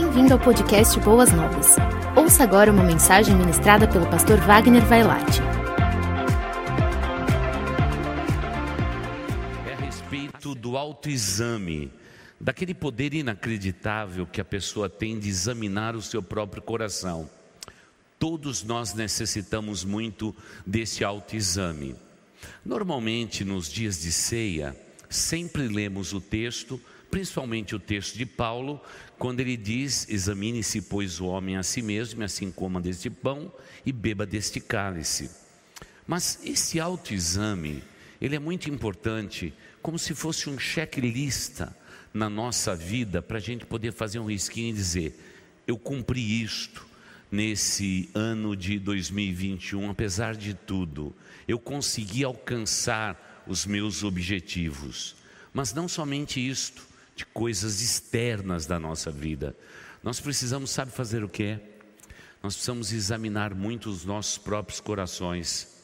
Bem-vindo ao podcast Boas Novas. Ouça agora uma mensagem ministrada pelo pastor Wagner Vailate. É a respeito do autoexame, daquele poder inacreditável que a pessoa tem de examinar o seu próprio coração. Todos nós necessitamos muito desse autoexame. Normalmente, nos dias de ceia, sempre lemos o texto, principalmente o texto de Paulo, quando ele diz: Examine-se, pois, o homem a si mesmo, e assim coma deste pão e beba deste cálice. Mas esse autoexame, ele é muito importante, como se fosse um checklist na nossa vida, para a gente poder fazer um risquinho e dizer: Eu cumpri isto nesse ano de 2021, apesar de tudo, eu consegui alcançar os meus objetivos. Mas não somente isto, de coisas externas da nossa vida. Nós precisamos, sabe fazer o que? Nós precisamos examinar muito os nossos próprios corações.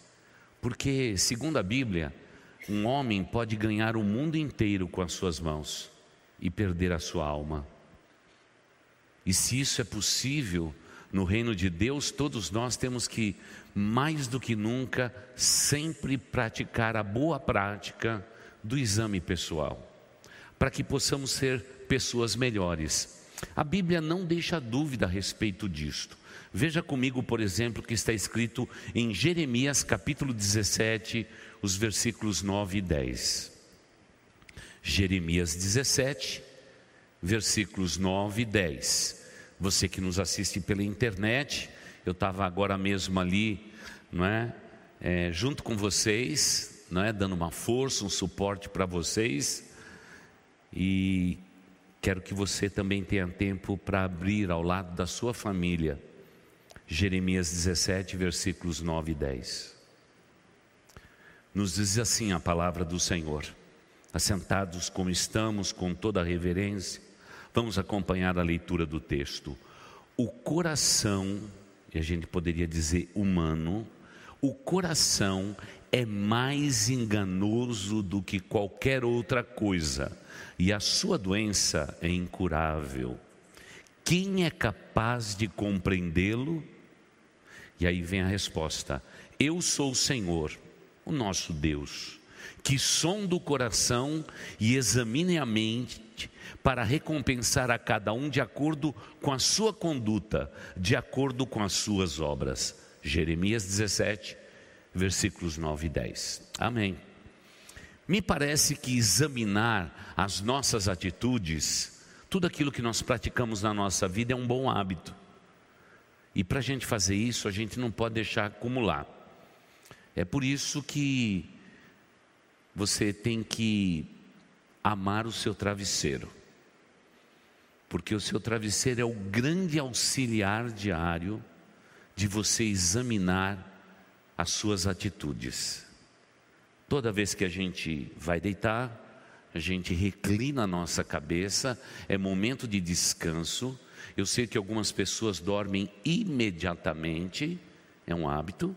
Porque, segundo a Bíblia, um homem pode ganhar o mundo inteiro com as suas mãos e perder a sua alma. E se isso é possível no reino de Deus, todos nós temos que, mais do que nunca, sempre praticar a boa prática do exame pessoal para que possamos ser pessoas melhores. A Bíblia não deixa dúvida a respeito disto. Veja comigo, por exemplo, que está escrito em Jeremias capítulo 17, os versículos 9 e 10. Jeremias 17, versículos 9 e 10. Você que nos assiste pela internet, eu estava agora mesmo ali, não é? é? junto com vocês, não é? Dando uma força, um suporte para vocês. E quero que você também tenha tempo para abrir ao lado da sua família Jeremias 17, versículos 9 e 10. Nos diz assim a palavra do Senhor. Assentados como estamos, com toda a reverência, vamos acompanhar a leitura do texto. O coração, e a gente poderia dizer humano, o coração é mais enganoso do que qualquer outra coisa, e a sua doença é incurável. Quem é capaz de compreendê-lo? E aí vem a resposta: Eu sou o Senhor, o nosso Deus, que sonda o coração e examine a mente para recompensar a cada um de acordo com a sua conduta, de acordo com as suas obras. Jeremias 17, versículos 9 e 10. Amém. Me parece que examinar as nossas atitudes, tudo aquilo que nós praticamos na nossa vida é um bom hábito. E para a gente fazer isso, a gente não pode deixar acumular. É por isso que você tem que amar o seu travesseiro. Porque o seu travesseiro é o grande auxiliar diário de você examinar as suas atitudes. Toda vez que a gente vai deitar, a gente reclina a nossa cabeça, é momento de descanso. Eu sei que algumas pessoas dormem imediatamente, é um hábito,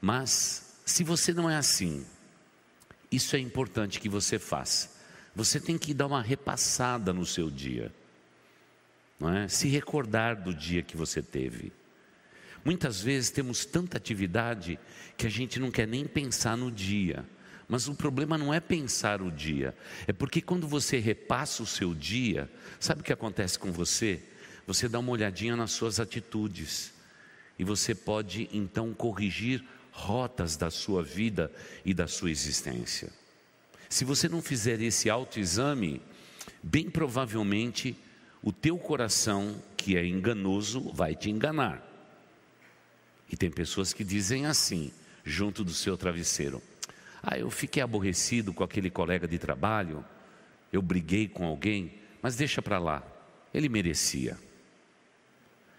mas se você não é assim, isso é importante que você faça. Você tem que dar uma repassada no seu dia, não é? Se recordar do dia que você teve. Muitas vezes temos tanta atividade que a gente não quer nem pensar no dia. Mas o problema não é pensar o dia, é porque quando você repassa o seu dia, sabe o que acontece com você? Você dá uma olhadinha nas suas atitudes e você pode então corrigir rotas da sua vida e da sua existência. Se você não fizer esse autoexame, bem provavelmente o teu coração, que é enganoso, vai te enganar. E tem pessoas que dizem assim, junto do seu travesseiro: Ah, eu fiquei aborrecido com aquele colega de trabalho, eu briguei com alguém, mas deixa para lá, ele merecia.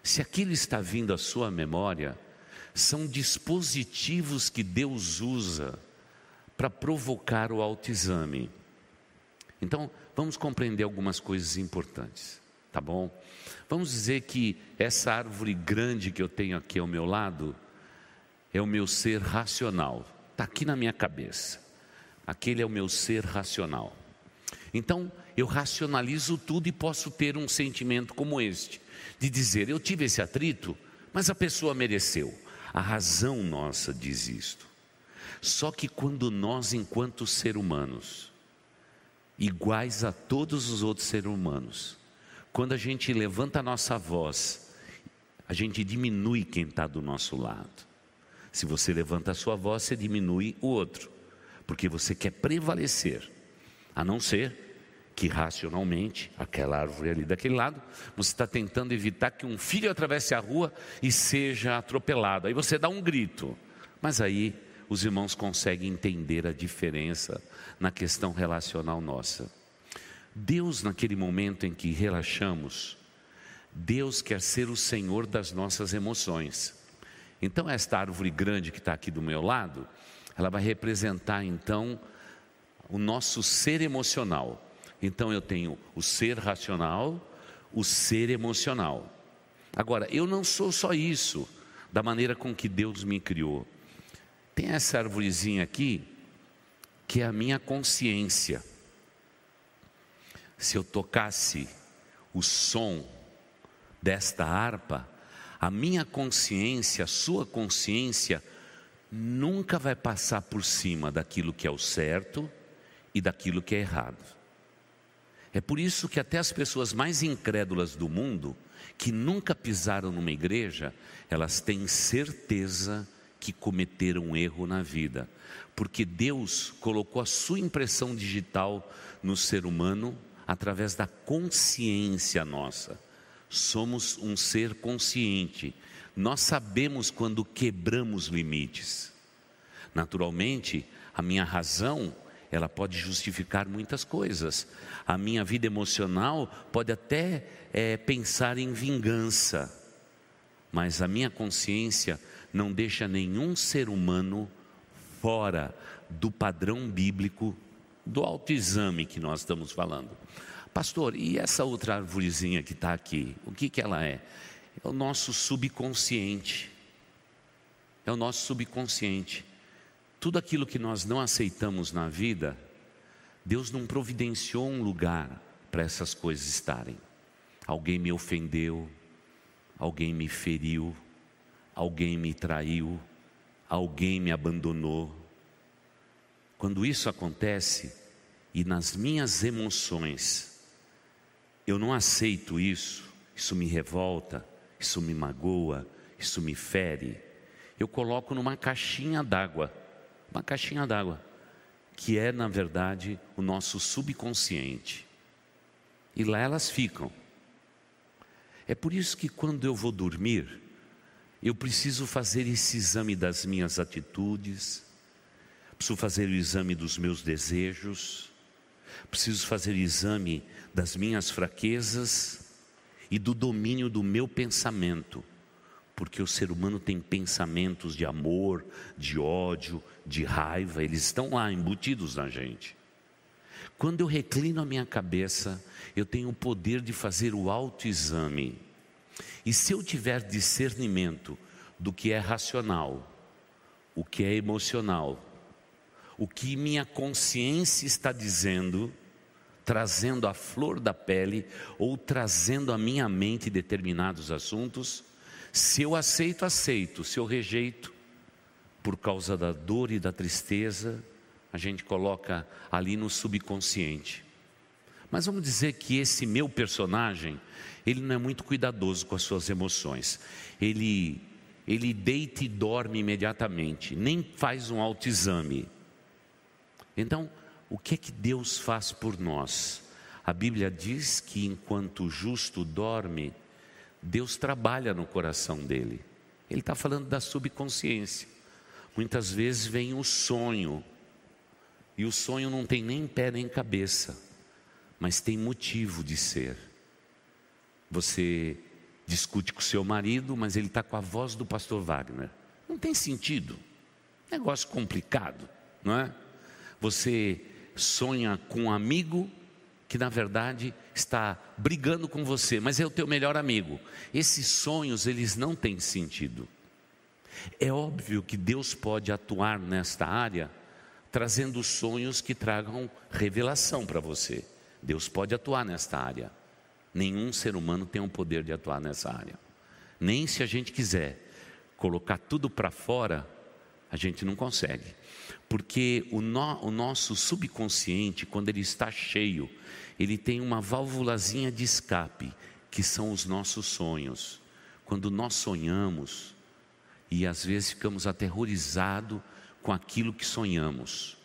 Se aquilo está vindo à sua memória, são dispositivos que Deus usa para provocar o autoexame. Então, vamos compreender algumas coisas importantes, tá bom? Vamos dizer que essa árvore grande que eu tenho aqui ao meu lado é o meu ser racional, está aqui na minha cabeça. Aquele é o meu ser racional. Então, eu racionalizo tudo e posso ter um sentimento como este, de dizer: eu tive esse atrito, mas a pessoa mereceu. A razão nossa diz isto. Só que quando nós, enquanto ser humanos, iguais a todos os outros seres humanos, quando a gente levanta a nossa voz, a gente diminui quem está do nosso lado. Se você levanta a sua voz, você diminui o outro, porque você quer prevalecer, a não ser que racionalmente, aquela árvore ali daquele lado, você está tentando evitar que um filho atravesse a rua e seja atropelado. Aí você dá um grito, mas aí os irmãos conseguem entender a diferença na questão relacional nossa. Deus, naquele momento em que relaxamos, Deus quer ser o Senhor das nossas emoções. Então, esta árvore grande que está aqui do meu lado, ela vai representar então o nosso ser emocional. Então eu tenho o ser racional, o ser emocional. Agora, eu não sou só isso, da maneira com que Deus me criou. Tem essa árvorezinha aqui, que é a minha consciência. Se eu tocasse o som desta harpa, a minha consciência, a sua consciência, nunca vai passar por cima daquilo que é o certo e daquilo que é errado. É por isso que até as pessoas mais incrédulas do mundo, que nunca pisaram numa igreja, elas têm certeza que cometeram um erro na vida, porque Deus colocou a sua impressão digital no ser humano através da consciência nossa. Somos um ser consciente. Nós sabemos quando quebramos limites. Naturalmente, a minha razão ela pode justificar muitas coisas. A minha vida emocional pode até é, pensar em vingança, mas a minha consciência não deixa nenhum ser humano fora do padrão bíblico do autoexame que nós estamos falando. Pastor, e essa outra árvorezinha que está aqui, o que, que ela é? É o nosso subconsciente. É o nosso subconsciente. Tudo aquilo que nós não aceitamos na vida, Deus não providenciou um lugar para essas coisas estarem. Alguém me ofendeu, alguém me feriu, alguém me traiu, alguém me abandonou. Quando isso acontece e nas minhas emoções eu não aceito isso, isso me revolta, isso me magoa, isso me fere, eu coloco numa caixinha d'água uma caixinha d'água, que é, na verdade, o nosso subconsciente. E lá elas ficam. É por isso que quando eu vou dormir, eu preciso fazer esse exame das minhas atitudes, preciso fazer o exame dos meus desejos, preciso fazer o exame das minhas fraquezas e do domínio do meu pensamento porque o ser humano tem pensamentos de amor, de ódio, de raiva, eles estão lá embutidos na gente. Quando eu reclino a minha cabeça, eu tenho o poder de fazer o autoexame. E se eu tiver discernimento do que é racional, o que é emocional, o que minha consciência está dizendo, trazendo a flor da pele ou trazendo à minha mente determinados assuntos, se eu aceito, aceito. Se eu rejeito, por causa da dor e da tristeza, a gente coloca ali no subconsciente. Mas vamos dizer que esse meu personagem, ele não é muito cuidadoso com as suas emoções. Ele ele deita e dorme imediatamente, nem faz um autoexame. Então, o que é que Deus faz por nós? A Bíblia diz que enquanto o justo dorme, Deus trabalha no coração dele. Ele está falando da subconsciência. Muitas vezes vem o sonho, e o sonho não tem nem pé nem cabeça, mas tem motivo de ser. Você discute com seu marido, mas ele está com a voz do pastor Wagner. Não tem sentido. Negócio complicado, não é? Você sonha com um amigo que na verdade está brigando com você, mas é o teu melhor amigo. Esses sonhos, eles não têm sentido. É óbvio que Deus pode atuar nesta área, trazendo sonhos que tragam revelação para você. Deus pode atuar nesta área. Nenhum ser humano tem o poder de atuar nessa área. Nem se a gente quiser colocar tudo para fora, a gente não consegue. Porque o, no, o, nosso subconsciente, quando ele está cheio, ele tem uma válvulazinha de escape, que são os nossos sonhos. Quando nós sonhamos, e às vezes ficamos aterrorizados com aquilo que sonhamos.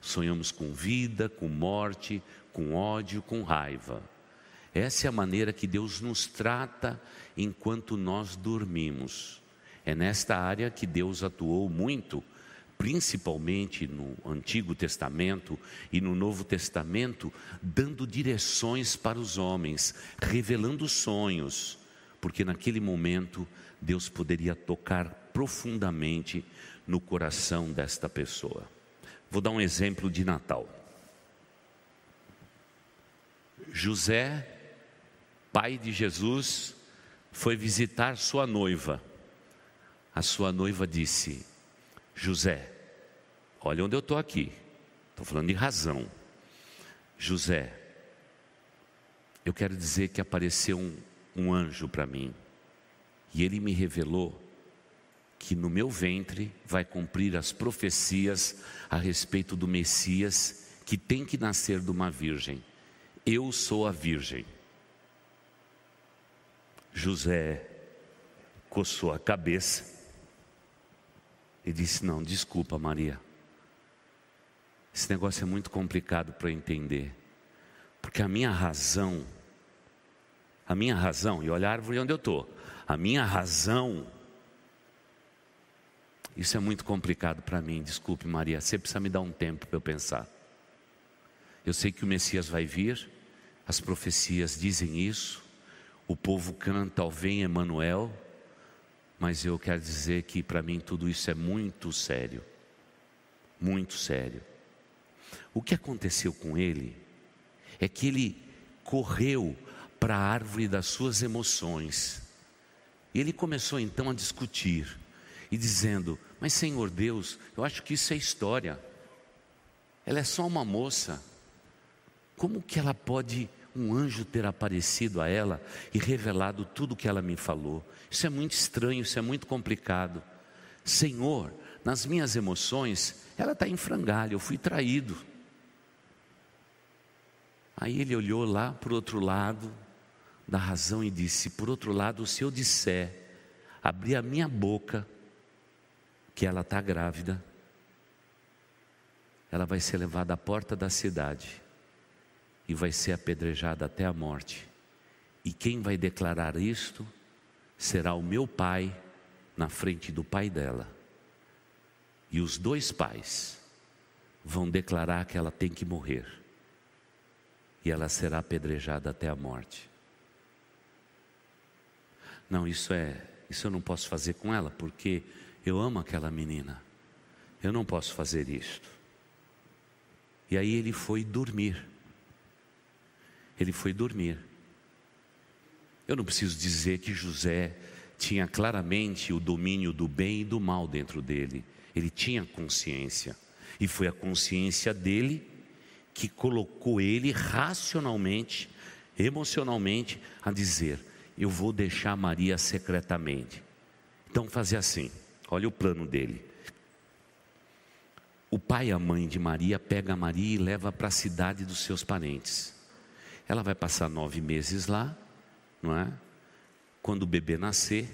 Sonhamos com vida, com morte, com ódio, com raiva. Essa é a maneira que Deus nos trata enquanto nós dormimos. É nesta área que Deus atuou muito, principalmente no Antigo Testamento e no Novo Testamento, dando direções para os homens, revelando sonhos, porque naquele momento Deus poderia tocar profundamente no coração desta pessoa. Vou dar um exemplo de Natal. José, pai de Jesus, foi visitar sua noiva. A sua noiva disse: José, olha onde eu estou aqui, estou falando de razão. José, eu quero dizer que apareceu um, um anjo para mim e ele me revelou que no meu ventre vai cumprir as profecias a respeito do Messias que tem que nascer de uma virgem. Eu sou a virgem. José coçou a cabeça e disse: Não, desculpa, Maria. Esse negócio é muito complicado para entender, porque a minha razão, a minha razão, e olha a árvore onde eu estou, a minha razão isso é muito complicado para mim, desculpe, Maria. Você precisa me dar um tempo para eu pensar. Eu sei que o Messias vai vir, as profecias dizem isso, o povo canta Vem Emanuel, mas eu quero dizer que para mim tudo isso é muito sério. Muito sério. O que aconteceu com ele é que ele correu para a árvore das suas emoções. E ele começou então a discutir e dizendo: Mas Senhor Deus, eu acho que isso é história. Ela é só uma moça. Como que ela pode, um anjo, ter aparecido a ela e revelado tudo o que ela me falou? Isso é muito estranho, isso é muito complicado. Senhor, nas minhas emoções, ela está em frangalho, eu fui traído. Aí ele olhou lá para o outro lado da razão e disse: Por outro lado, se eu disser, abrir a minha boca, que ela está grávida, ela vai ser levada à porta da cidade e vai ser apedrejada até a morte. E quem vai declarar isto será o meu pai na frente do pai dela. E os dois pais vão declarar que ela tem que morrer. E ela será apedrejada até a morte. Não, isso é, isso eu não posso fazer com ela, porque eu amo aquela menina. Eu não posso fazer isto. E aí ele foi dormir. Ele foi dormir. Eu não preciso dizer que José tinha claramente o domínio do bem e do mal dentro dele. Ele tinha consciência. E foi a consciência dele que colocou ele racionalmente, emocionalmente, a dizer: Eu vou deixar Maria secretamente. Então, fazer assim. Olha o plano dele. O pai e a mãe de Maria pega Maria e leva para a cidade dos seus parentes. Ela vai passar nove meses lá, não é? Quando o bebê nascer,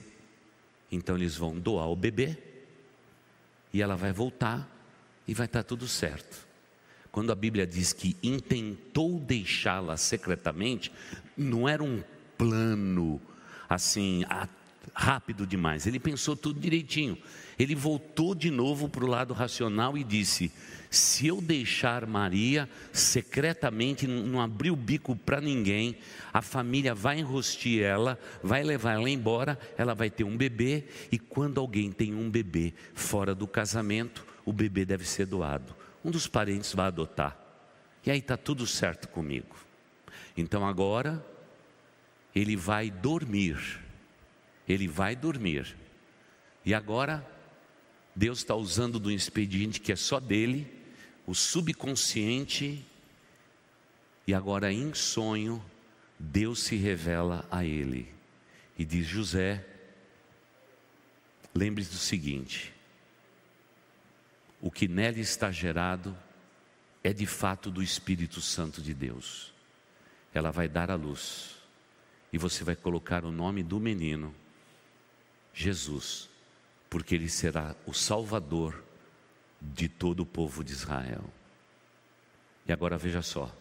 então eles vão doar o bebê e ela vai voltar e vai estar tudo certo. Quando a Bíblia diz que intentou deixá-la secretamente, não era um plano assim rápido demais. Ele pensou tudo direitinho. Ele voltou de novo para o lado racional e disse: se eu deixar Maria secretamente, não abrir o bico para ninguém, a família vai enrostir ela, vai levar ela embora, ela vai ter um bebê, e quando alguém tem um bebê fora do casamento, o bebê deve ser doado. Um dos parentes vai adotar. E aí está tudo certo comigo. Então agora, ele vai dormir ele vai dormir. E agora, Deus está usando do expediente que é só dele, o subconsciente, E agora, em sonho, Deus se revela a ele e diz: José, lembre-se do seguinte: o que nela está gerado é de fato do Espírito Santo de Deus. Ela vai dar a luz e você vai colocar o nome do menino, Jesus, porque ele será o Salvador de todo o povo de Israel. E agora veja só,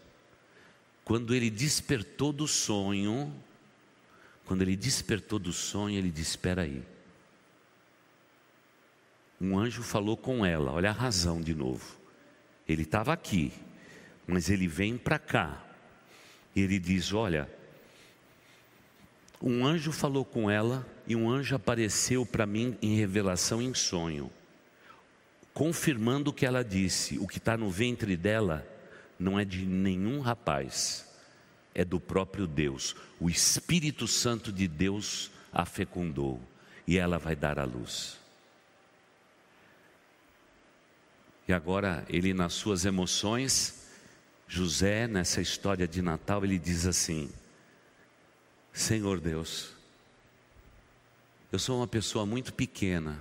quando ele despertou do sonho, quando ele despertou do sonho, ele disse: Espera aí. Um anjo falou com ela, olha a razão de novo. Ele estava aqui, mas ele vem para cá. E ele diz: Olha, um anjo falou com ela e um anjo apareceu para mim em revelação em sonho, confirmando o que ela disse: o que está no ventre dela não é de nenhum rapaz, é do próprio Deus. O Espírito Santo de Deus a fecundou e ela vai dar à luz. E agora, ele, nas suas emoções, José, nessa história de Natal, ele diz assim: Senhor Deus, eu sou uma pessoa muito pequena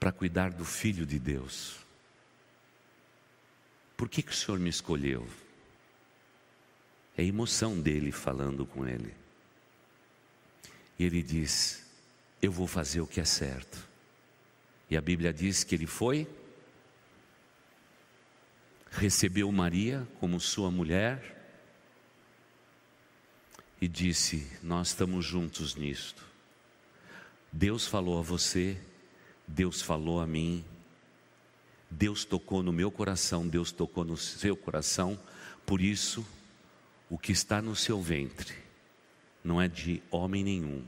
para cuidar do filho de Deus. Por que, que o Senhor me escolheu? É a emoção dele falando com ele. E ele diz: Eu vou fazer o que é certo. E a Bíblia diz que ele foi recebeu Maria como sua mulher e disse: Nós estamos juntos nisto. Deus falou a você, Deus falou a mim, Deus tocou no meu coração, Deus tocou no seu coração, por isso, o que está no seu ventre não é de homem nenhum,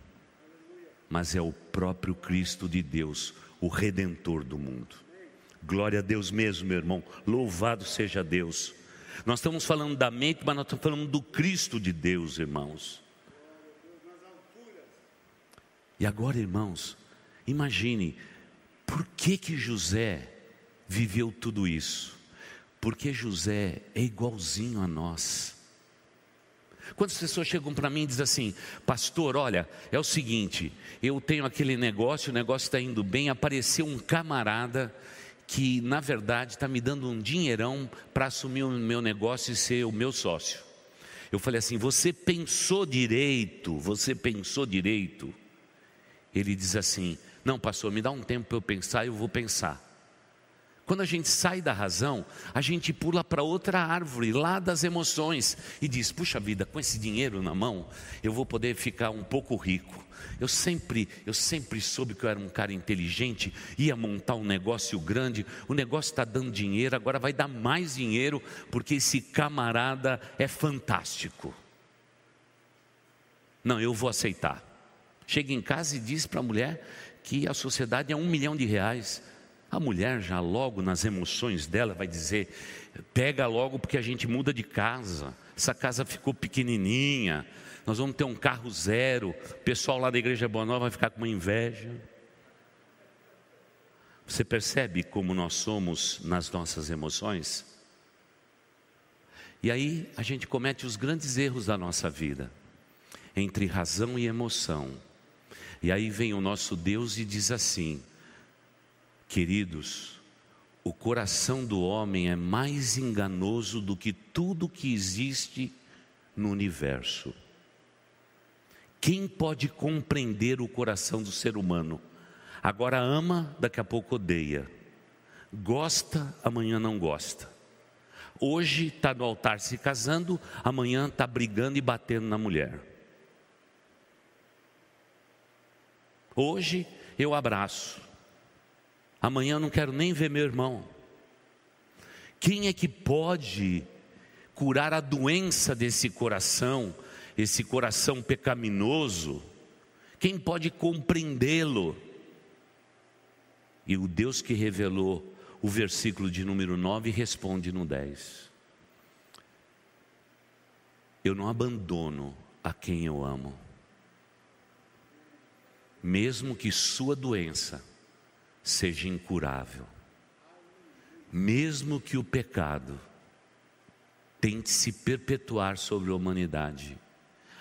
mas é o próprio Cristo de Deus, o redentor do mundo. Glória a Deus mesmo, meu irmão. Louvado seja Deus. Nós estamos falando da mente, mas nós estamos falando do Cristo de Deus, irmãos. E agora, irmãos, imagine por que que José viveu tudo isso? Porque José é igualzinho a nós. Quantas pessoas chegam para mim e dizem assim, pastor, olha, é o seguinte, eu tenho aquele negócio, o negócio está indo bem, apareceu um camarada que na verdade está me dando um dinheirão para assumir o meu negócio e ser o meu sócio. Eu falei assim: você pensou direito, você pensou direito. Ele diz assim: não, pastor, me dá um tempo para eu pensar, eu vou pensar. Quando a gente sai da razão, a gente pula para outra árvore, lá das emoções, e diz: puxa vida, com esse dinheiro na mão, eu vou poder ficar um pouco rico. Eu sempre, eu sempre soube que eu era um cara inteligente, ia montar um negócio grande, o negócio está dando dinheiro, agora vai dar mais dinheiro, porque esse camarada é fantástico. Não, eu vou aceitar. Chega em casa e diz para a mulher que a sociedade é um milhão de reais. A mulher já logo nas emoções dela vai dizer: pega logo porque a gente muda de casa. Essa casa ficou pequenininha. Nós vamos ter um carro zero. O pessoal lá da igreja Boa Nova vai ficar com uma inveja. Você percebe como nós somos nas nossas emoções? E aí a gente comete os grandes erros da nossa vida, entre razão e emoção. E aí vem o nosso Deus e diz assim: Queridos, o coração do homem é mais enganoso do que tudo que existe no universo. Quem pode compreender o coração do ser humano? Agora ama, daqui a pouco odeia. Gosta, amanhã não gosta. Hoje está no altar se casando, amanhã está brigando e batendo na mulher. Hoje eu abraço, Amanhã eu não quero nem ver meu irmão. Quem é que pode curar a doença desse coração, esse coração pecaminoso? Quem pode compreendê-lo? E o Deus que revelou o versículo de número 9 responde no 10. Eu não abandono a quem eu amo, mesmo que sua doença seja incurável. Mesmo que o pecado tente se perpetuar sobre a humanidade.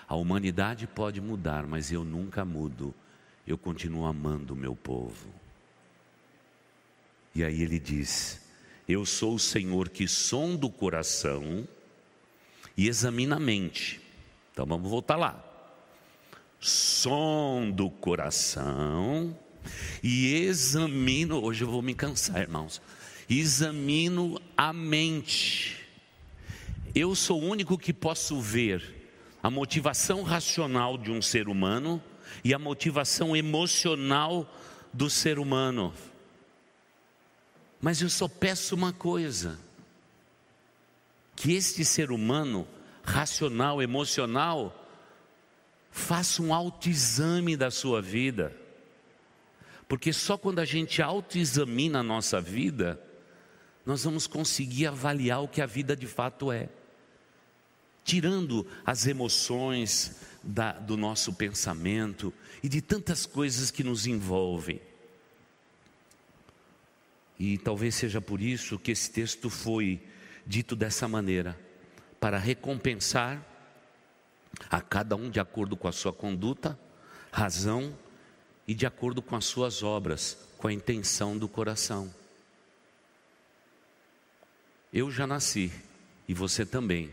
A humanidade pode mudar, mas eu nunca mudo. Eu continuo amando o meu povo. E aí ele diz: Eu sou o Senhor que sonda o coração e examina a mente. Então vamos voltar lá. Sonda o coração e examino. Hoje eu vou me cansar, irmãos. Examino a mente. Eu sou o único que posso ver a motivação racional de um ser humano e a motivação emocional do ser humano. Mas eu só peço uma coisa: que este ser humano, racional, emocional, faça um autoexame da sua vida. Porque só quando a gente autoexamina a nossa vida, nós vamos conseguir avaliar o que a vida de fato é tirando as emoções da, do nosso pensamento e de tantas coisas que nos envolvem. E talvez seja por isso que esse texto foi dito dessa maneira, para recompensar a cada um de acordo com a sua conduta, razão e de acordo com as suas obras, com a intenção do coração. Eu já nasci e você também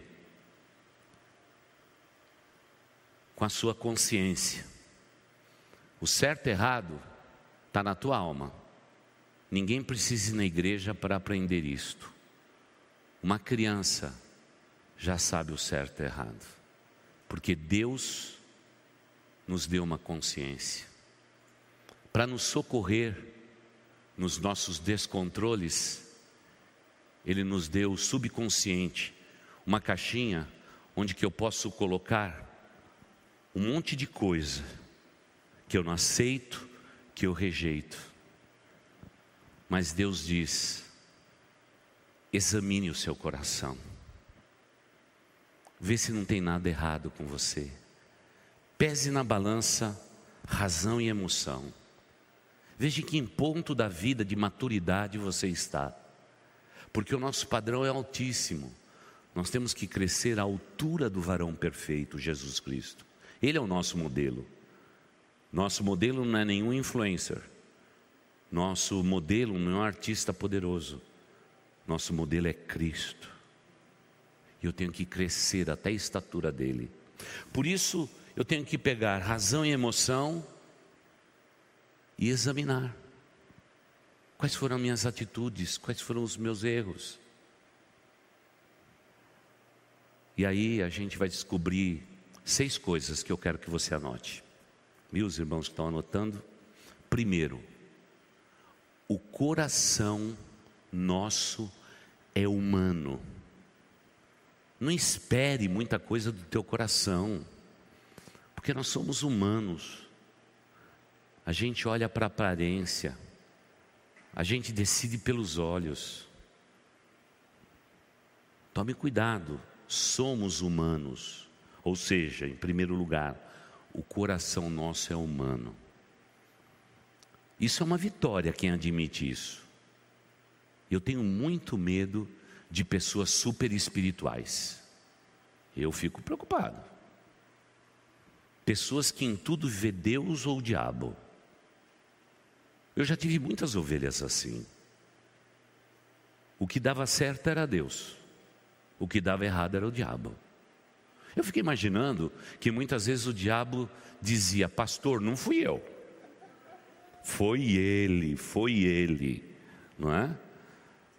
com a sua consciência. O certo e errado está na tua alma. Ninguém precisa ir na igreja para aprender isto. Uma criança já sabe o certo e errado, porque Deus nos deu uma consciência para nos socorrer nos nossos descontroles. Ele nos deu o subconsciente, uma caixinha onde que eu posso colocar um monte de coisa que eu não aceito, que eu rejeito. Mas Deus diz: examine o seu coração, vê se não tem nada errado com você, pese na balança razão e emoção, veja em que ponto da vida de maturidade você está, porque o nosso padrão é altíssimo. Nós temos que crescer à altura do varão perfeito, Jesus Cristo. Ele é o nosso modelo. Nosso modelo não é nenhum influencer. Nosso modelo não é um artista poderoso. Nosso modelo é Cristo. E eu tenho que crescer até a estatura dele. Por isso, eu tenho que pegar razão e emoção e examinar. Quais foram as minhas atitudes? Quais foram os meus erros? E aí a gente vai descobrir Seis coisas que eu quero que você anote. Meus irmãos que estão anotando. Primeiro, o coração nosso é humano. Não espere muita coisa do teu coração, porque nós somos humanos. A gente olha para a aparência, a gente decide pelos olhos. Tome cuidado, somos humanos. Ou seja, em primeiro lugar, o coração nosso é humano. Isso é uma vitória quem admite isso. Eu tenho muito medo de pessoas super espirituais. Eu fico preocupado. Pessoas que em tudo vê Deus ou o diabo. Eu já tive muitas ovelhas assim. O que dava certo era Deus, o que dava errado era o diabo. Eu fiquei imaginando que muitas vezes o diabo dizia: Pastor, não fui eu. Foi ele, foi ele, não é?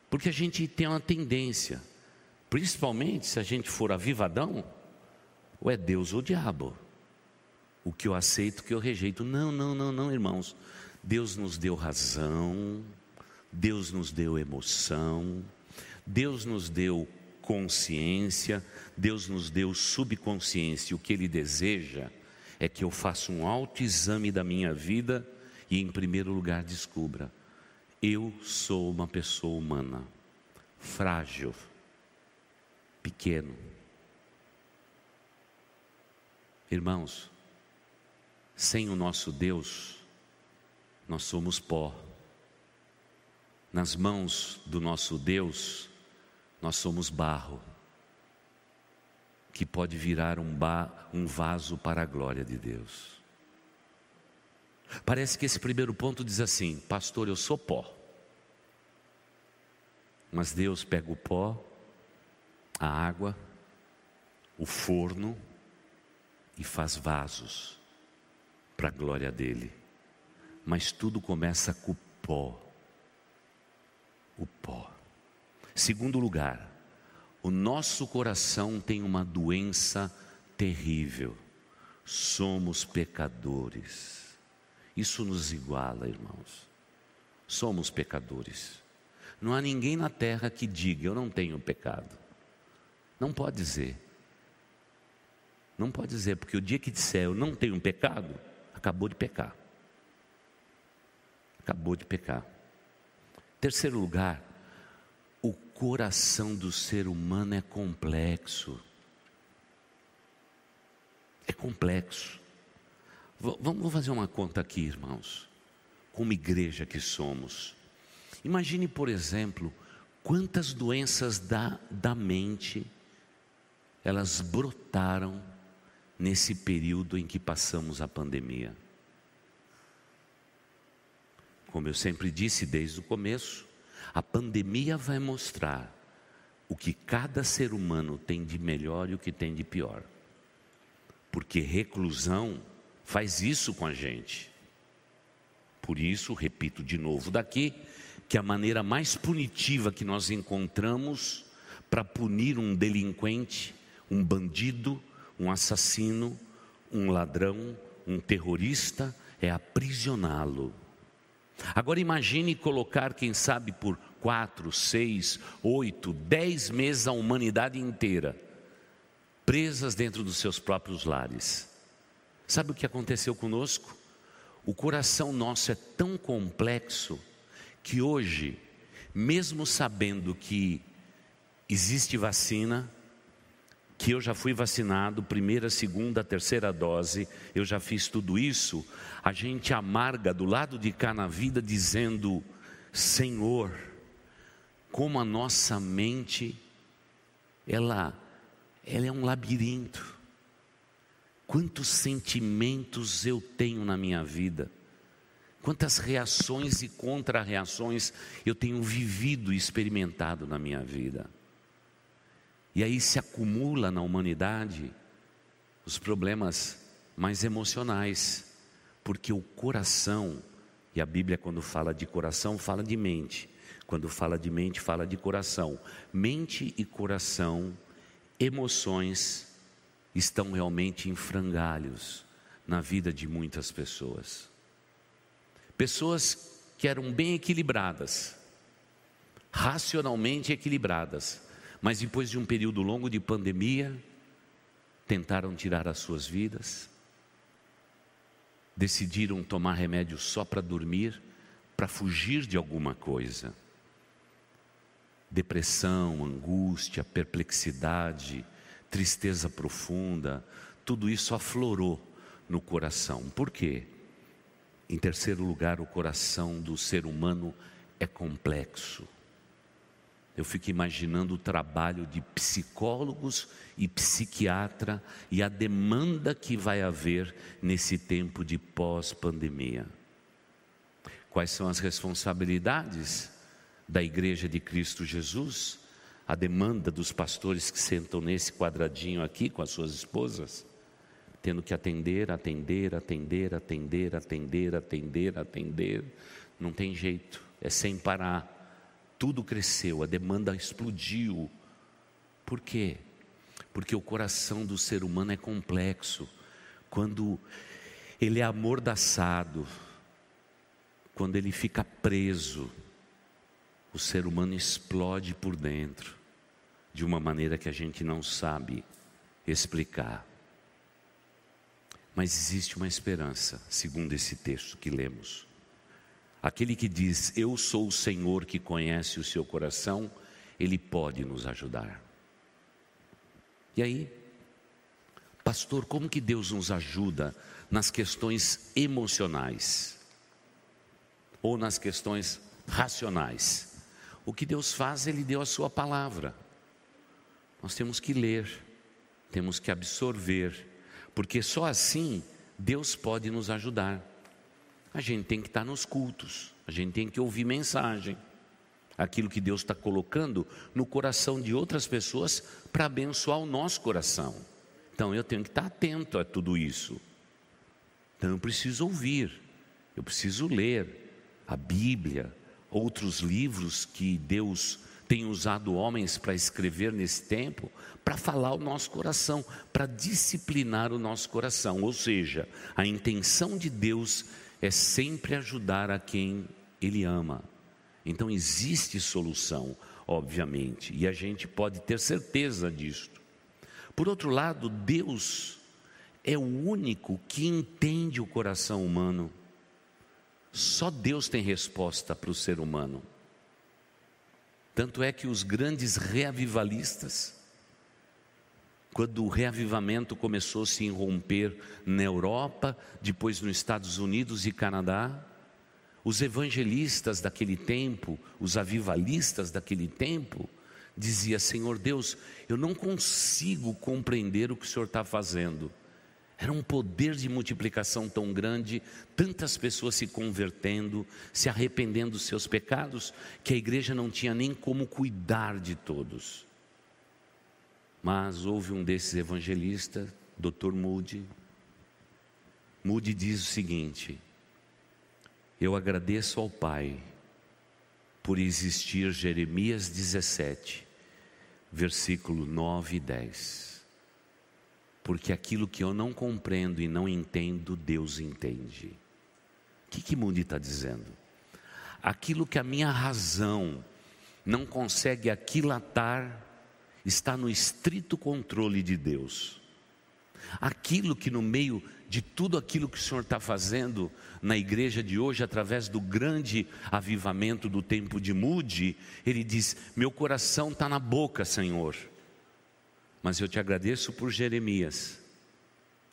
Porque a gente tem uma tendência, principalmente se a gente for avivadão, ou é Deus ou o diabo. O que eu aceito, o que eu rejeito. Não, não, não, não, irmãos. Deus nos deu razão, Deus nos deu emoção, Deus nos deu consciência, Deus nos deu subconsciência. O que Ele deseja é que eu faça um autoexame da minha vida e, em primeiro lugar, descubra: eu sou uma pessoa humana, frágil, pequeno. Irmãos, sem o nosso Deus, nós somos pó. Nas mãos do nosso Deus, nós somos barro. que pode virar um, ba, um vaso para a glória de Deus. Parece que esse primeiro ponto diz assim: Pastor, eu sou pó. Mas Deus pega o pó, a água, o forno e faz vasos para a glória dele. Mas tudo começa com o pó. O pó. Segundo lugar, o nosso coração tem uma doença terrível. Somos pecadores. Isso nos iguala, irmãos. Somos pecadores. Não há ninguém na terra que diga eu não tenho pecado. Não pode dizer. Não pode dizer, porque o dia que disser eu não tenho pecado, acabou de pecar. Acabou de pecar. Terceiro lugar, o coração do ser humano é complexo. É complexo. Vamos fazer uma conta aqui, irmãos. Como igreja que somos. Imagine, por exemplo, quantas doenças da, da mente elas brotaram nesse período em que passamos a pandemia. Como eu sempre disse desde o começo, a pandemia vai mostrar o que cada ser humano tem de melhor e o que tem de pior. Porque reclusão faz isso com a gente. Por isso, repito de novo daqui, que a maneira mais punitiva que nós encontramos para punir um delinquente, um bandido, um assassino, um ladrão, um terrorista, é aprisioná-lo. Agora imagine colocar, quem sabe, por quatro, seis, oito, dez meses a humanidade inteira presas dentro dos seus próprios lares. Sabe o que aconteceu conosco? O coração nosso é tão complexo que hoje, mesmo sabendo que existe vacina, que eu já fui vacinado, primeira, segunda, terceira dose, eu já fiz tudo isso, a gente amarga do lado de cá na vida dizendo: Senhor, como a nossa mente, ela, ela é um labirinto. Quantos sentimentos eu tenho na minha vida, quantas reações e contra-reações eu tenho vivido e experimentado na minha vida. E aí se acumula na humanidade os problemas mais emocionais, porque o coração, e a Bíblia quando fala de coração, fala de mente. Quando fala de mente, fala de coração. Mente e coração, emoções estão realmente em frangalhos na vida de muitas pessoas. Pessoas que eram bem equilibradas, racionalmente equilibradas, mas depois de um período longo de pandemia, tentaram tirar as suas vidas, decidiram tomar remédio só para dormir, para fugir de alguma coisa. Depressão, angústia, perplexidade, tristeza profunda, tudo isso aflorou no coração. Por quê? Em terceiro lugar, o coração do ser humano é complexo. Eu fico imaginando o trabalho de psicólogos e psiquiatra e a demanda que vai haver nesse tempo de pós-pandemia. Quais são as responsabilidades da Igreja de Cristo Jesus? A demanda dos pastores que sentam nesse quadradinho aqui com as suas esposas, tendo que atender, atender, atender, atender, atender, atender, atender. Não tem jeito, é sem parar tudo cresceu, a demanda explodiu. Por quê? Porque o coração do ser humano é complexo. Quando ele é amordaçado, quando ele fica preso, o ser humano explode por dentro, de uma maneira que a gente não sabe explicar. Mas existe uma esperança, segundo esse texto que lemos. Aquele que diz, Eu sou o Senhor que conhece o seu coração, ele pode nos ajudar. E aí, pastor, como que Deus nos ajuda nas questões emocionais? Ou nas questões racionais? O que Deus faz, Ele deu a Sua palavra. Nós temos que ler, temos que absorver, porque só assim Deus pode nos ajudar. A gente tem que estar nos cultos, a gente tem que ouvir mensagem, aquilo que Deus está colocando no coração de outras pessoas para abençoar o nosso coração. Então eu tenho que estar atento a tudo isso. Então eu preciso ouvir, eu preciso ler a Bíblia, outros livros que Deus tem usado homens para escrever nesse tempo, para falar o nosso coração, para disciplinar o nosso coração. Ou seja, a intenção de Deus é sempre ajudar a quem Ele ama. Então existe solução, obviamente, e a gente pode ter certeza disto. Por outro lado, Deus é o único que entende o coração humano. Só Deus tem resposta para o ser humano. Tanto é que os grandes reavivalistas, quando o reavivamento começou a se irromper na Europa, depois nos Estados Unidos e Canadá, os evangelistas daquele tempo, os avivalistas daquele tempo, dizia: Senhor Deus, eu não consigo compreender o que o Senhor está fazendo. Era um poder de multiplicação tão grande, tantas pessoas se convertendo, se arrependendo dos seus pecados, que a igreja não tinha nem como cuidar de todos. Mas houve um desses evangelistas, Dr. Moody. Moody diz o seguinte: Eu agradeço ao Pai por existir Jeremias 17, versículo 9 e 10 porque aquilo que eu não compreendo e não entendo, Deus entende. O que, que Mundi está dizendo? Aquilo que a minha razão não consegue aquilatar, está no estrito controle de Deus. Aquilo que no meio de tudo aquilo que o Senhor está fazendo na igreja de hoje, através do grande avivamento do tempo de Mude, Ele diz: Meu coração está na boca, Senhor mas eu te agradeço por Jeremias.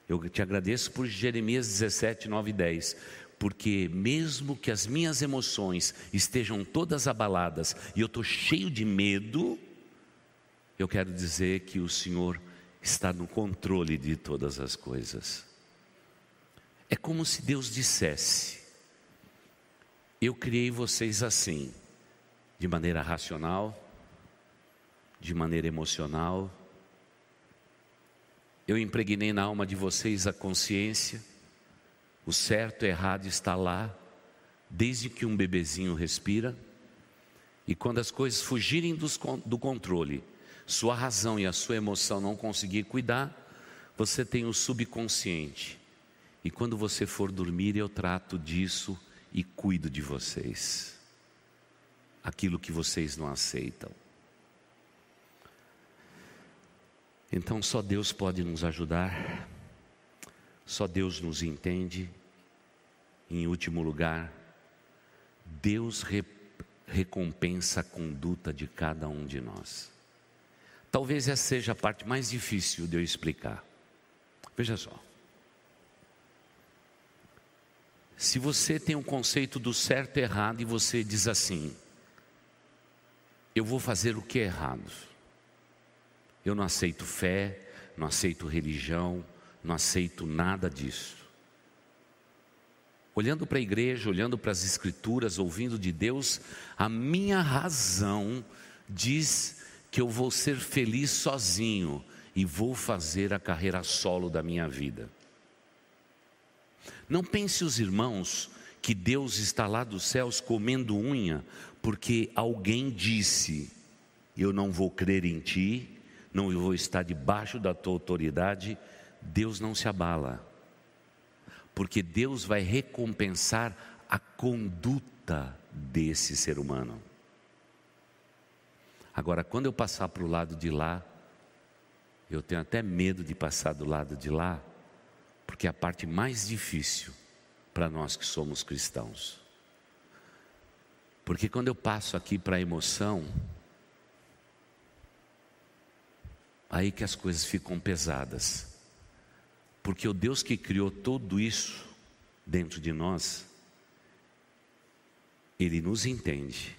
Eu te agradeço por Jeremias 17, 9 e 10. Porque mesmo que as minhas emoções estejam todas abaladas e eu estou cheio de medo, eu quero dizer que o Senhor está no controle de todas as coisas. É como se Deus dissesse: Eu criei vocês assim, de maneira racional, de maneira emocional, eu impregnei na alma de vocês a consciência, o certo e errado está lá, desde que um bebezinho respira, e quando as coisas fugirem do controle, sua razão e a sua emoção não conseguir cuidar, você tem o subconsciente. E quando você for dormir, eu trato disso e cuido de vocês. Aquilo que vocês não aceitam. Então só Deus pode nos ajudar, só Deus nos entende. Em último lugar, Deus re recompensa a conduta de cada um de nós. Talvez essa seja a parte mais difícil de eu explicar. Veja só. Se você tem um conceito do certo e errado e você diz assim: eu vou fazer o que é errado. Eu não aceito fé, não aceito religião, não aceito nada disso. Olhando para a igreja, olhando para as escrituras, ouvindo de Deus, a minha razão diz que eu vou ser feliz sozinho e vou fazer a carreira solo da minha vida. Não pense os irmãos que Deus está lá dos céus comendo unha porque alguém disse: Eu não vou crer em ti, não vou estar debaixo da tua autoridade, Deus não se abala, porque Deus vai recompensar a conduta desse ser humano. Agora, quando eu passar para o lado de lá, eu tenho até medo de passar do lado de lá, porque é a parte mais difícil para nós que somos cristãos. Porque quando eu passo aqui para a emoção, aí que as coisas ficam pesadas. Porque o Deus que criou tudo isso dentro de nós, Ele nos entende,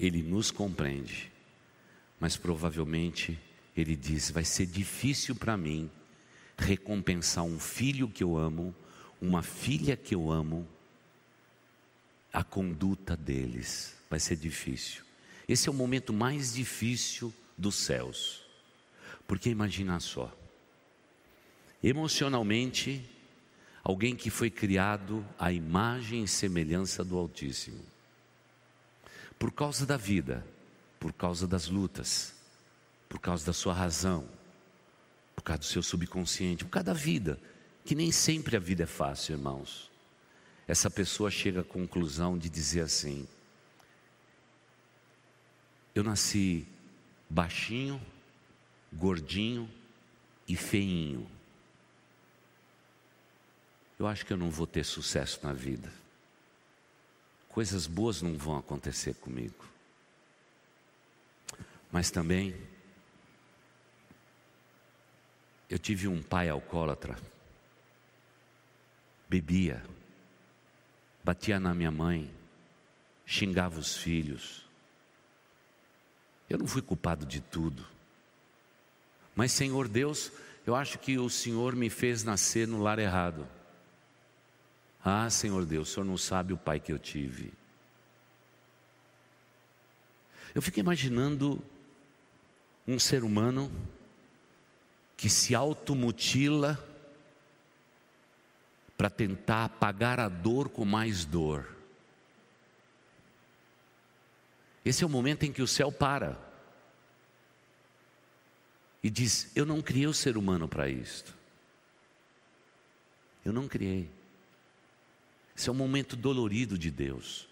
Ele nos compreende, mas provavelmente Ele diz: vai ser difícil para mim recompensar um filho que eu amo, uma filha que eu amo, a conduta deles. Vai ser difícil. Esse é o momento mais difícil dos céus. Porque imagina só, emocionalmente, alguém que foi criado à imagem e semelhança do Altíssimo, por causa da vida, por causa das lutas, por causa da sua razão, por causa do seu subconsciente, por causa da vida, que nem sempre a vida é fácil, irmãos. Essa pessoa chega à conclusão de dizer assim: Eu nasci baixinho, gordinho e feinho. Eu acho que eu não vou ter sucesso na vida. Coisas boas não vão acontecer comigo. Mas também eu tive um pai alcoólatra, bebia, batia na minha mãe, xingava os filhos. Eu não fui culpado de tudo. Mas, Senhor Deus, eu acho que o Senhor me fez nascer no lar errado. Ah, Senhor Deus, o Senhor não sabe o pai que eu tive. Eu fico imaginando um ser humano que se automutila para tentar apagar a dor com mais dor. Esse é o momento em que o céu para e diz: Eu não criei o ser humano para isto. Eu não criei. Esse é um momento dolorido de Deus,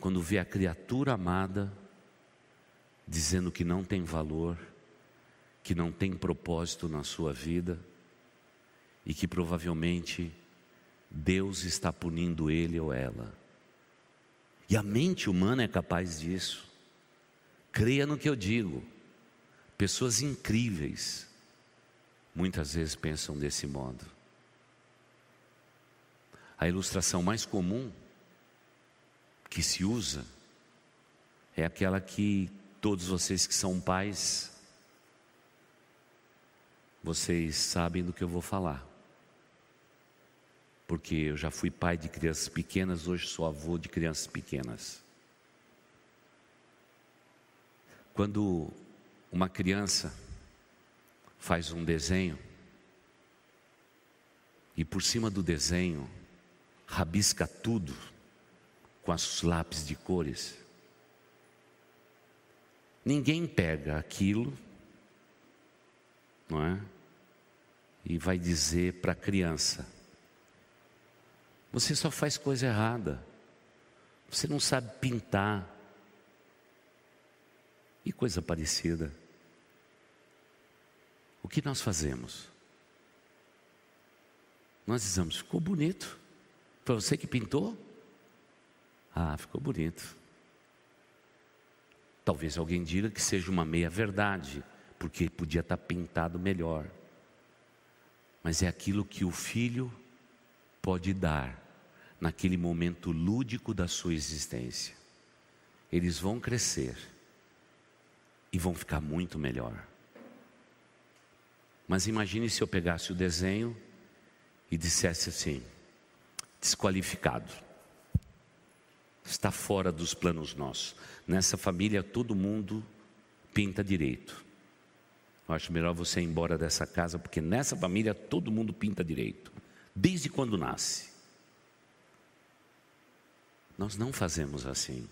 quando vê a criatura amada dizendo que não tem valor que não tem propósito na sua vida e que provavelmente Deus está punindo ele ou ela. E a mente humana é capaz disso. Creia no que eu digo. Pessoas incríveis muitas vezes pensam desse modo. A ilustração mais comum que se usa é aquela que todos vocês que são pais vocês sabem do que eu vou falar. Porque eu já fui pai de crianças pequenas, hoje sou avô de crianças pequenas. Quando uma criança faz um desenho e por cima do desenho rabisca tudo com os lápis de cores, ninguém pega aquilo não é? E vai dizer para a criança: Você só faz coisa errada, você não sabe pintar, e coisa parecida. O que nós fazemos? Nós dizemos: Ficou bonito, foi você que pintou? Ah, ficou bonito. Talvez alguém diga que seja uma meia-verdade porque podia estar pintado melhor. Mas é aquilo que o filho pode dar naquele momento lúdico da sua existência. Eles vão crescer e vão ficar muito melhor. Mas imagine se eu pegasse o desenho e dissesse assim: desqualificado. Está fora dos planos nossos. Nessa família todo mundo pinta direito. Eu acho melhor você ir embora dessa casa, porque nessa família todo mundo pinta direito, desde quando nasce. Nós não fazemos assim.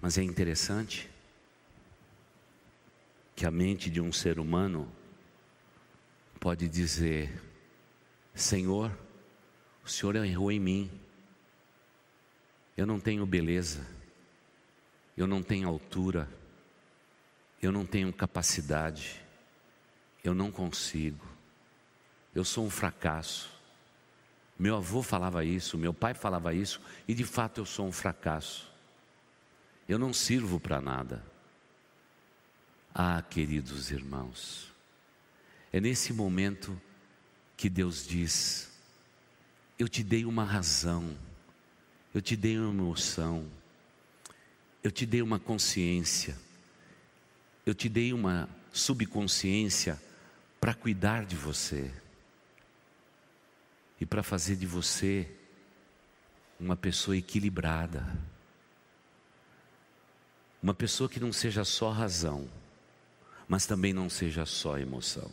Mas é interessante que a mente de um ser humano pode dizer: Senhor, o Senhor errou em mim, eu não tenho beleza, eu não tenho altura eu não tenho capacidade, eu não consigo, eu sou um fracasso. Meu avô falava isso, meu pai falava isso, e de fato eu sou um fracasso. Eu não sirvo para nada. Ah, queridos irmãos, é nesse momento que Deus diz: Eu te dei uma razão, eu te dei uma emoção, eu te dei uma consciência, eu te dei uma subconsciência para cuidar de você e para fazer de você uma pessoa equilibrada. Uma pessoa que não seja só razão, mas também não seja só emoção.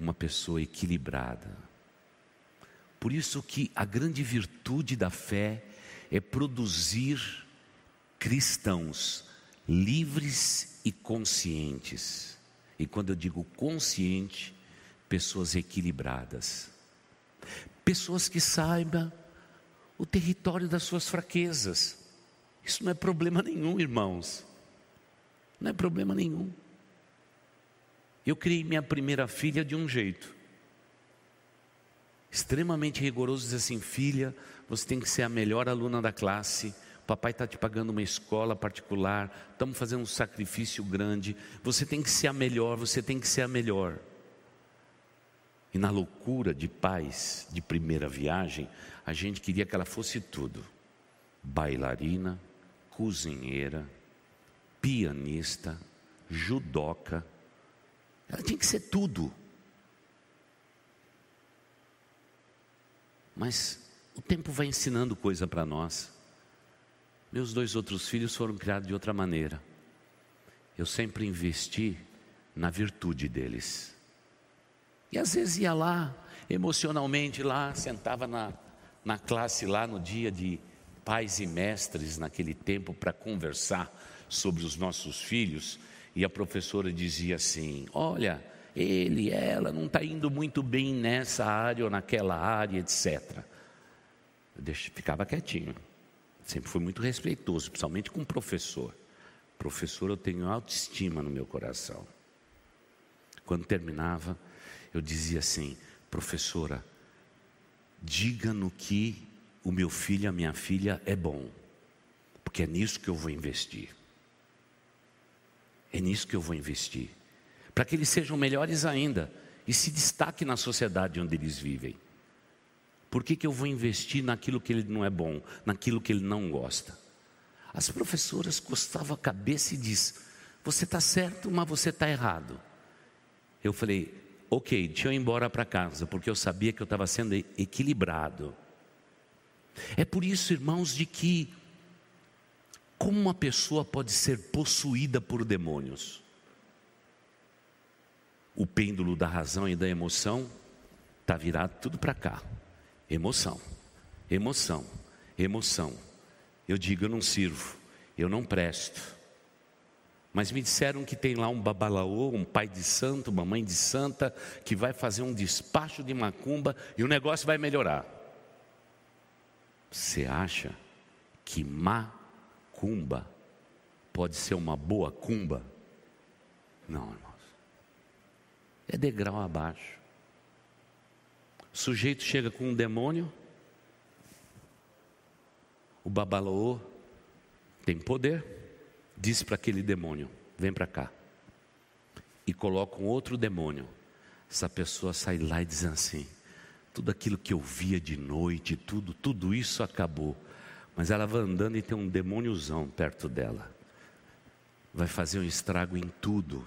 Uma pessoa equilibrada. Por isso que a grande virtude da fé é produzir cristãos livres e conscientes. E quando eu digo consciente, pessoas equilibradas. Pessoas que saibam o território das suas fraquezas. Isso não é problema nenhum, irmãos. Não é problema nenhum. Eu criei minha primeira filha de um jeito. Extremamente rigoroso, diz assim: filha, você tem que ser a melhor aluna da classe. Papai está te pagando uma escola particular, estamos fazendo um sacrifício grande. Você tem que ser a melhor, você tem que ser a melhor. E na loucura de pais de primeira viagem, a gente queria que ela fosse tudo: bailarina, cozinheira, pianista, judoca. Ela tinha que ser tudo. Mas o tempo vai ensinando coisa para nós. Meus dois outros filhos foram criados de outra maneira. Eu sempre investi na virtude deles. E às vezes ia lá, emocionalmente lá, sentava na, na classe lá no dia de pais e mestres naquele tempo para conversar sobre os nossos filhos. E a professora dizia assim: Olha, ele, ela não está indo muito bem nessa área ou naquela área, etc. Eu deixo, ficava quietinho. Sempre fui muito respeitoso, principalmente com o professor. Professor, eu tenho autoestima no meu coração. Quando terminava, eu dizia assim: professora, diga no que o meu filho, a minha filha é bom, porque é nisso que eu vou investir. É nisso que eu vou investir, para que eles sejam melhores ainda e se destaquem na sociedade onde eles vivem. Por que, que eu vou investir naquilo que ele não é bom, naquilo que ele não gosta? As professoras costavam a cabeça e diz: Você está certo, mas você está errado. Eu falei: Ok, deixa eu ir embora para casa, porque eu sabia que eu estava sendo equilibrado. É por isso, irmãos, de que como uma pessoa pode ser possuída por demônios? O pêndulo da razão e da emoção está virado tudo para cá. Emoção, emoção, emoção. Eu digo, eu não sirvo, eu não presto. Mas me disseram que tem lá um babalaô, um pai de santo, uma mãe de santa, que vai fazer um despacho de macumba e o negócio vai melhorar. Você acha que macumba pode ser uma boa cumba? Não, irmãos. É degrau abaixo. O sujeito chega com um demônio, o babalaô tem poder, diz para aquele demônio: vem para cá. E coloca um outro demônio. Essa pessoa sai lá e diz assim: tudo aquilo que eu via de noite, tudo, tudo isso acabou. Mas ela vai andando e tem um demôniozão perto dela. Vai fazer um estrago em tudo.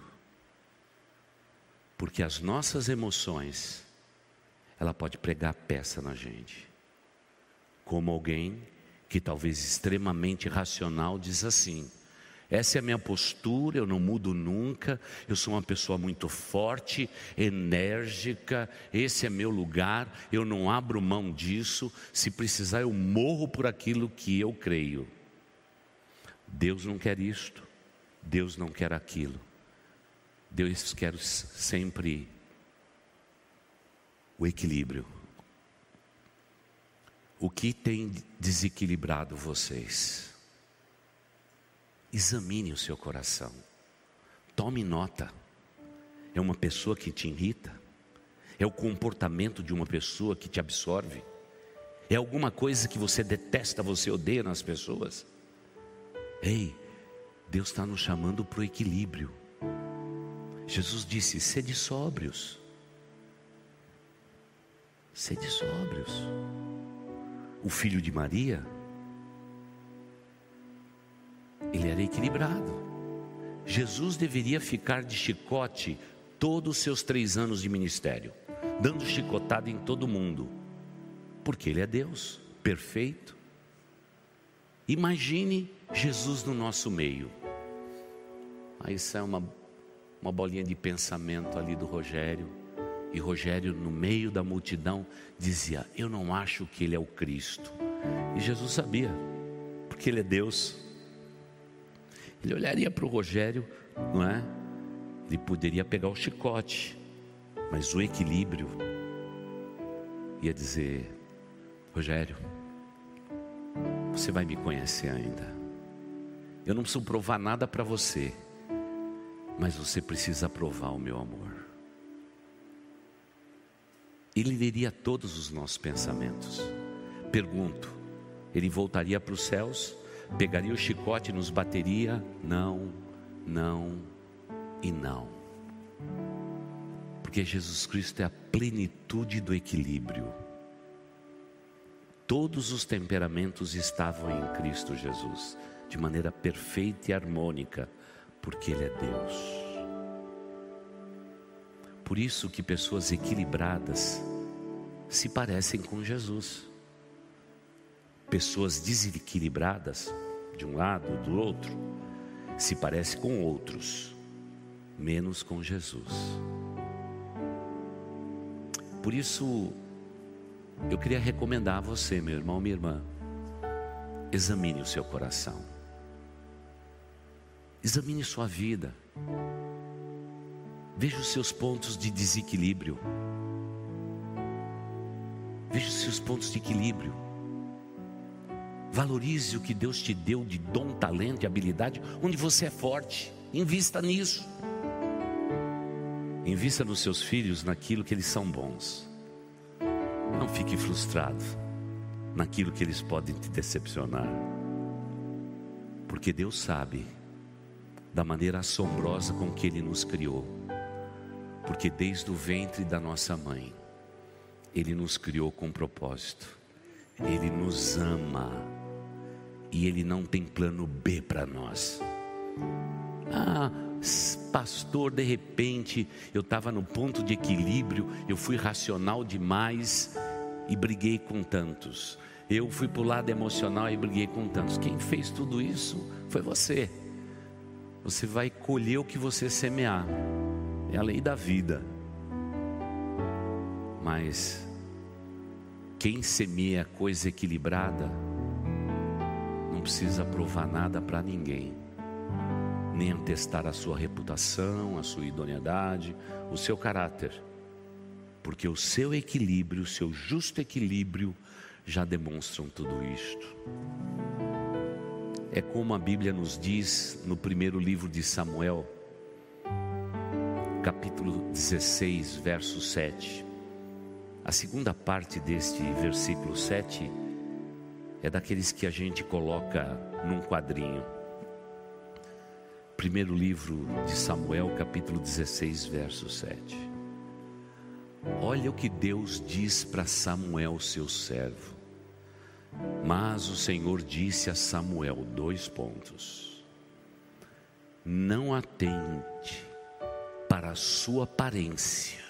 Porque as nossas emoções ela pode pregar peça na gente. Como alguém que talvez extremamente racional diz assim: essa é a minha postura, eu não mudo nunca, eu sou uma pessoa muito forte, enérgica, esse é meu lugar, eu não abro mão disso, se precisar eu morro por aquilo que eu creio. Deus não quer isto, Deus não quer aquilo. Deus quer sempre o equilíbrio. O que tem desequilibrado vocês? Examine o seu coração. Tome nota. É uma pessoa que te irrita? É o comportamento de uma pessoa que te absorve? É alguma coisa que você detesta, você odeia nas pessoas? Ei, Deus está nos chamando para o equilíbrio. Jesus disse: sede sóbrios sede sóbrios. O filho de Maria, ele era equilibrado. Jesus deveria ficar de chicote todos os seus três anos de ministério, dando chicotada em todo mundo, porque Ele é Deus, perfeito. Imagine Jesus no nosso meio. Aí isso é uma, uma bolinha de pensamento ali do Rogério. E Rogério, no meio da multidão, dizia: Eu não acho que ele é o Cristo. E Jesus sabia, porque ele é Deus. Ele olharia para o Rogério, não é? Ele poderia pegar o chicote, mas o equilíbrio ia dizer: Rogério, você vai me conhecer ainda. Eu não preciso provar nada para você, mas você precisa provar o meu amor. Ele leria todos os nossos pensamentos. Pergunto: ele voltaria para os céus, pegaria o chicote e nos bateria? Não, não e não. Porque Jesus Cristo é a plenitude do equilíbrio. Todos os temperamentos estavam em Cristo Jesus, de maneira perfeita e harmônica, porque Ele é Deus. Por isso que pessoas equilibradas se parecem com Jesus. Pessoas desequilibradas, de um lado ou do outro, se parecem com outros, menos com Jesus. Por isso, eu queria recomendar a você, meu irmão, minha irmã, examine o seu coração, examine sua vida, veja os seus pontos de desequilíbrio, veja os seus pontos de equilíbrio, valorize o que Deus te deu de dom, talento e habilidade, onde você é forte, invista nisso. Invista nos seus filhos naquilo que eles são bons. Não fique frustrado naquilo que eles podem te decepcionar. Porque Deus sabe da maneira assombrosa com que Ele nos criou. Porque desde o ventre da nossa mãe, Ele nos criou com propósito. Ele nos ama. E Ele não tem plano B para nós. Ah, pastor, de repente eu estava no ponto de equilíbrio, eu fui racional demais e briguei com tantos. Eu fui para o lado emocional e briguei com tantos. Quem fez tudo isso foi você. Você vai colher o que você semear. É a lei da vida. Mas quem semeia coisa equilibrada não precisa provar nada para ninguém nem atestar a sua reputação, a sua idoneidade, o seu caráter, porque o seu equilíbrio, o seu justo equilíbrio, já demonstram tudo isto. É como a Bíblia nos diz no primeiro livro de Samuel, capítulo 16, verso 7. A segunda parte deste versículo 7 é daqueles que a gente coloca num quadrinho. Primeiro livro de Samuel, capítulo 16, verso 7. Olha o que Deus diz para Samuel, seu servo. Mas o Senhor disse a Samuel: dois pontos. Não atente para a sua aparência,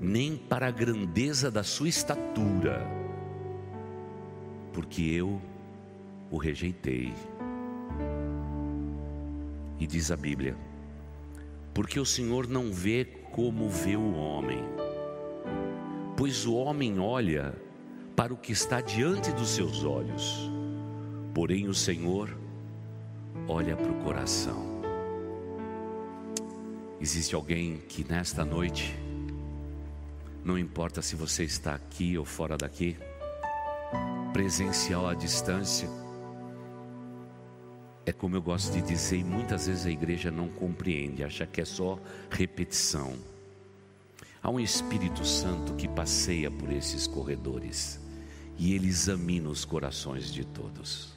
nem para a grandeza da sua estatura, porque eu o rejeitei. E diz a Bíblia: Porque o Senhor não vê como vê o homem, pois o homem olha para o que está diante dos seus olhos, porém o Senhor olha para o coração. Existe alguém que nesta noite, não importa se você está aqui ou fora daqui, presencial à distância, é como eu gosto de dizer, e muitas vezes a igreja não compreende, acha que é só repetição. Há um Espírito Santo que passeia por esses corredores e ele examina os corações de todos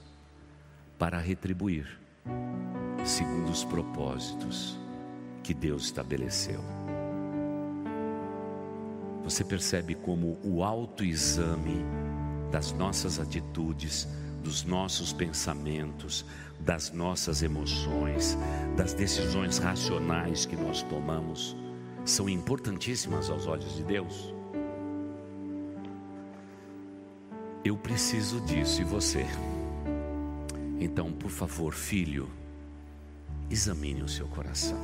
para retribuir segundo os propósitos que Deus estabeleceu. Você percebe como o autoexame das nossas atitudes dos nossos pensamentos, das nossas emoções, das decisões racionais que nós tomamos, são importantíssimas aos olhos de Deus? Eu preciso disso e você. Então, por favor, filho, examine o seu coração.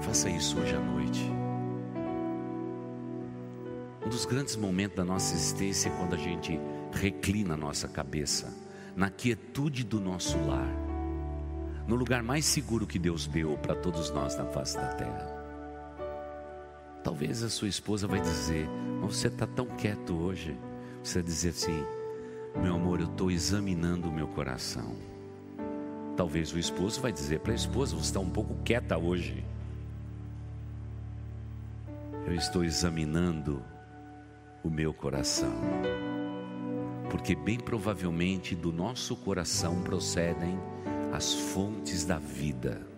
Faça isso hoje à noite. Um dos grandes momentos da nossa existência é quando a gente reclina a nossa cabeça na quietude do nosso lar, no lugar mais seguro que Deus deu para todos nós na face da terra. Talvez a sua esposa vai dizer: Mas você está tão quieto hoje. Você vai dizer assim: Meu amor, eu estou examinando o meu coração. Talvez o esposo vai dizer para a esposa: Você está um pouco quieta hoje. Eu estou examinando o meu coração. Porque bem provavelmente do nosso coração procedem as fontes da vida.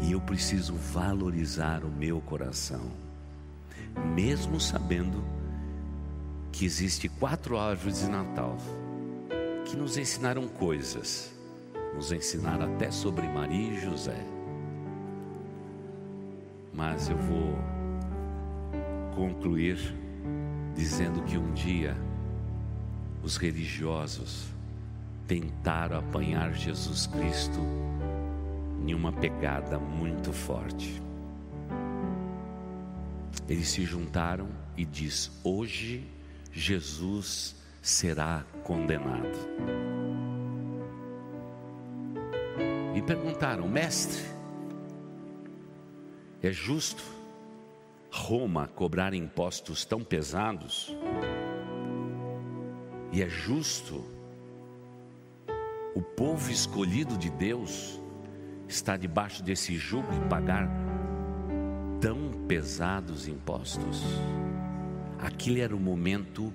E eu preciso valorizar o meu coração, mesmo sabendo que existe quatro árvores de Natal que nos ensinaram coisas, nos ensinaram até sobre Maria e José. Mas eu vou concluir dizendo que um dia os religiosos tentaram apanhar Jesus Cristo em uma pegada muito forte. Eles se juntaram e diz: "Hoje Jesus será condenado". E perguntaram: "Mestre, é justo Roma cobrar impostos tão pesados?" E é justo o povo escolhido de Deus estar debaixo desse jugo e pagar tão pesados impostos? Aquele era o momento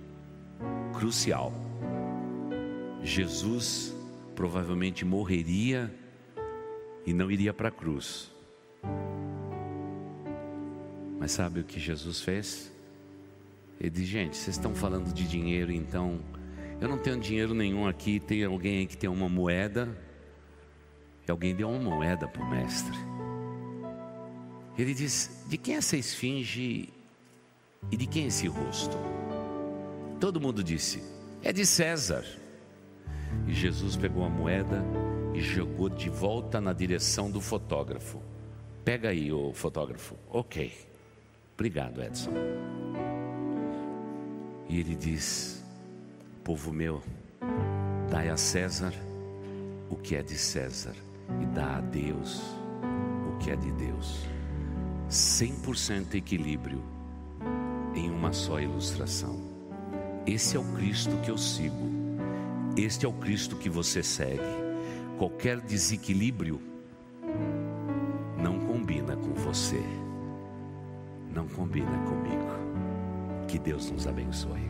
crucial. Jesus provavelmente morreria e não iria para a cruz. Mas sabe o que Jesus fez? Ele disse: gente, vocês estão falando de dinheiro, então eu não tenho dinheiro nenhum aqui. Tem alguém que tem uma moeda. E alguém deu uma moeda para o mestre. Ele diz: De quem é essa esfinge e de quem é esse rosto? Todo mundo disse: É de César. E Jesus pegou a moeda e jogou de volta na direção do fotógrafo. Pega aí o fotógrafo. Ok. Obrigado, Edson. E ele diz: Povo meu, dai a César o que é de César e dá a Deus o que é de Deus. 100% equilíbrio em uma só ilustração. Esse é o Cristo que eu sigo. Este é o Cristo que você segue. Qualquer desequilíbrio não combina com você. Não combina comigo. Que Deus nos abençoe.